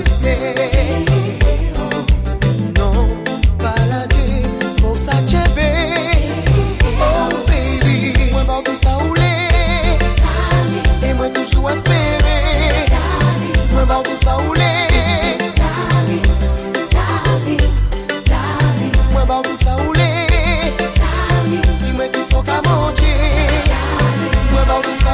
laisse Non, balade, fon sa chebe Oh baby, mwen bandou sa oule E mwen toujou espere Mwen bandou sa oule Mwen bandou sa oule Di mwen ki son ka manje Mwen bandou sa oule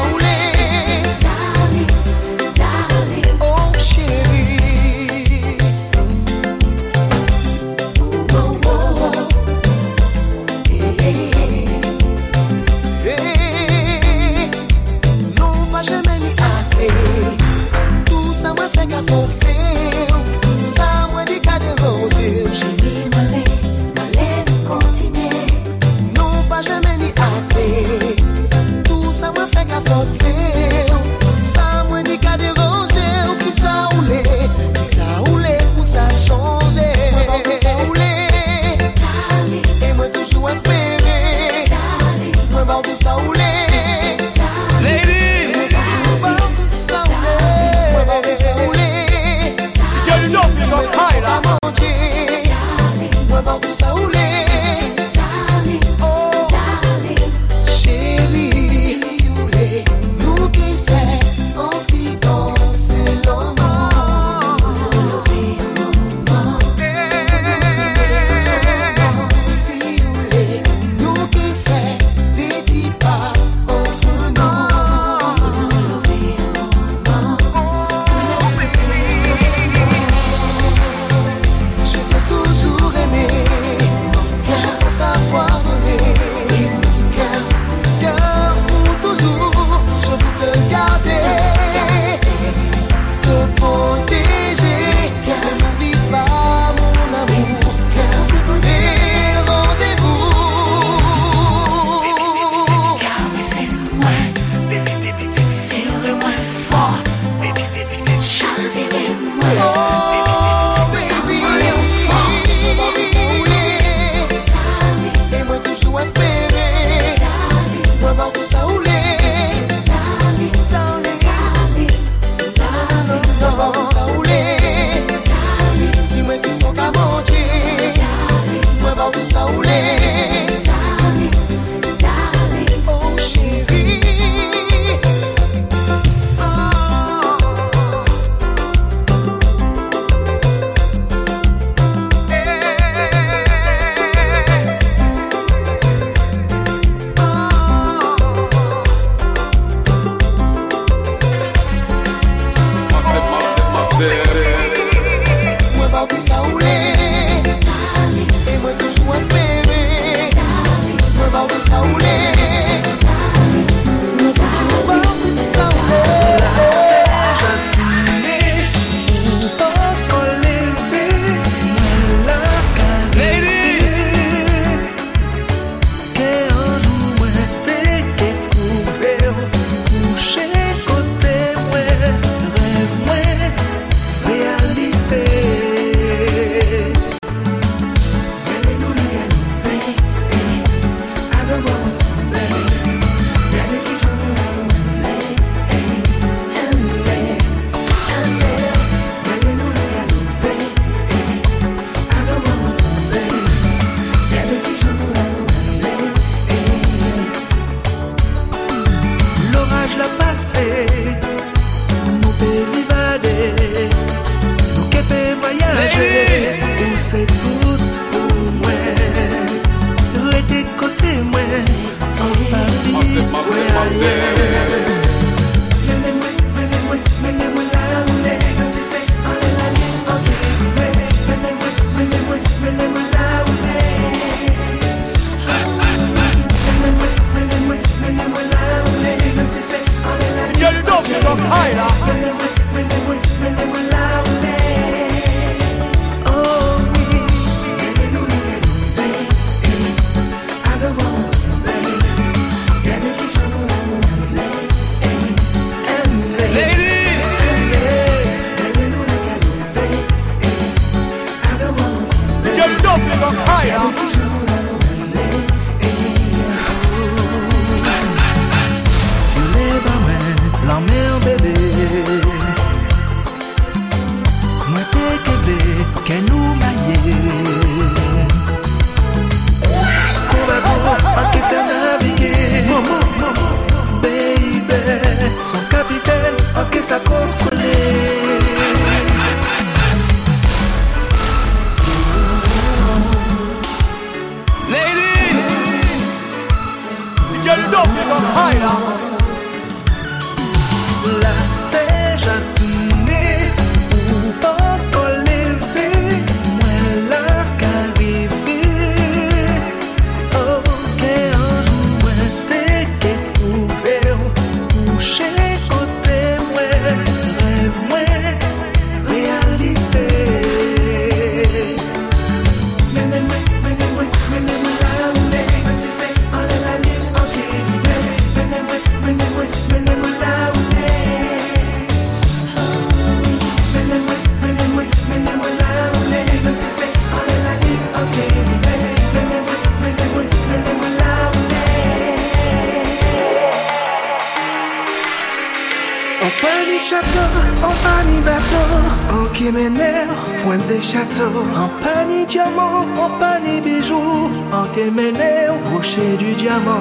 bateau, en kéménère, point des châteaux, en panier diamant, en panier bijoux, en kéménère, rocher du diamant.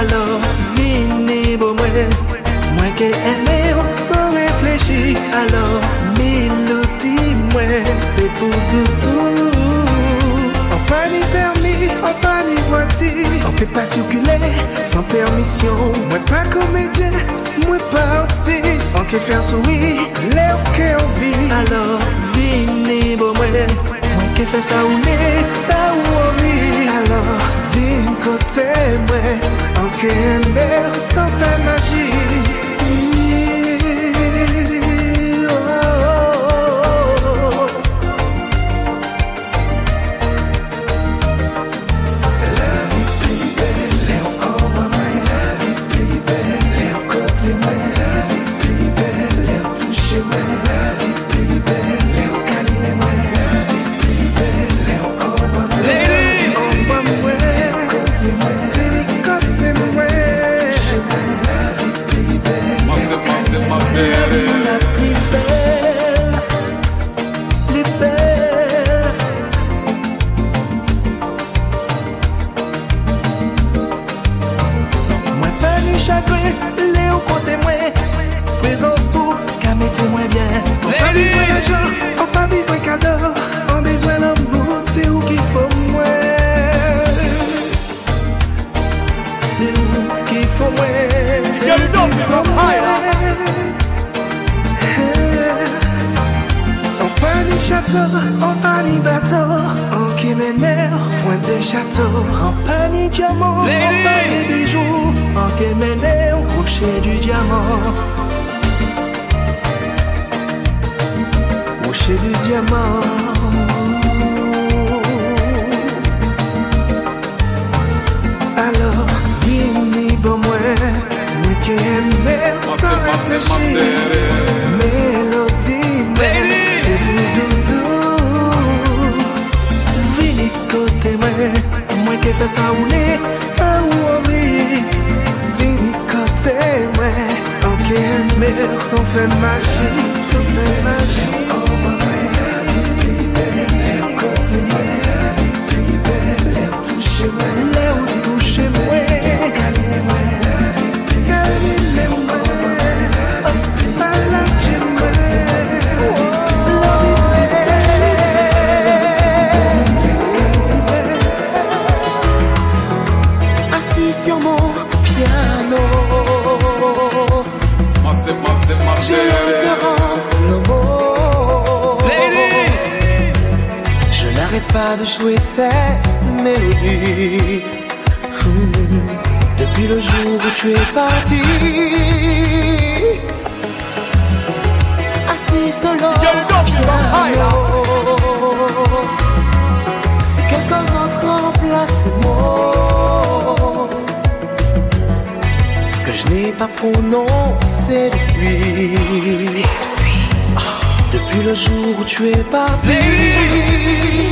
Alors, vini bon moi, moi qui aimé sans réfléchir. Alors, mwen se pou toutou. An pa ni permi, an pa ni vwati. An pe pa sirkule, san permisyon. Mwen pa komedyen, mwen pa otis An ke fer soui, le ou ke anvi Alors vini bo mwen. Mwen ke fe sa ou le, sa ou anvi Alors vini kote mwen. An ke ender san fe magi Malgre le ou kote château, on pas ni bateau On qui m'énerve, point des châteaux On pas ni diamant, on pas ni bijoux qui m'énerve, rocher du diamant. Rocher du diamant sans faire magie, sans faire magie. Pas de jouer cette mélodie. Hmm. Depuis le jour où tu es parti. Assis solo. Si quelqu'un d'autre remplace mots que je n'ai pas prononcé depuis. Depuis le jour où tu es parti.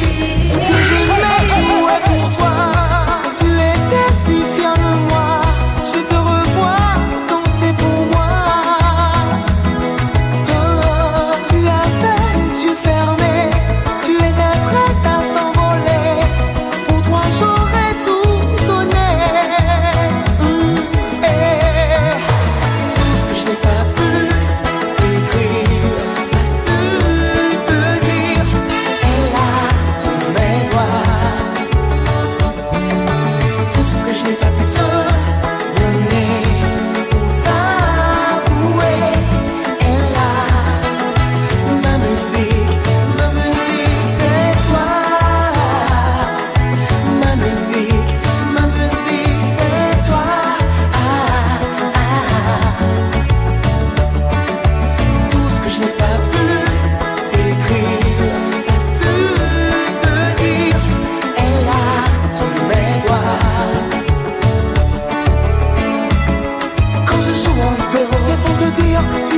yok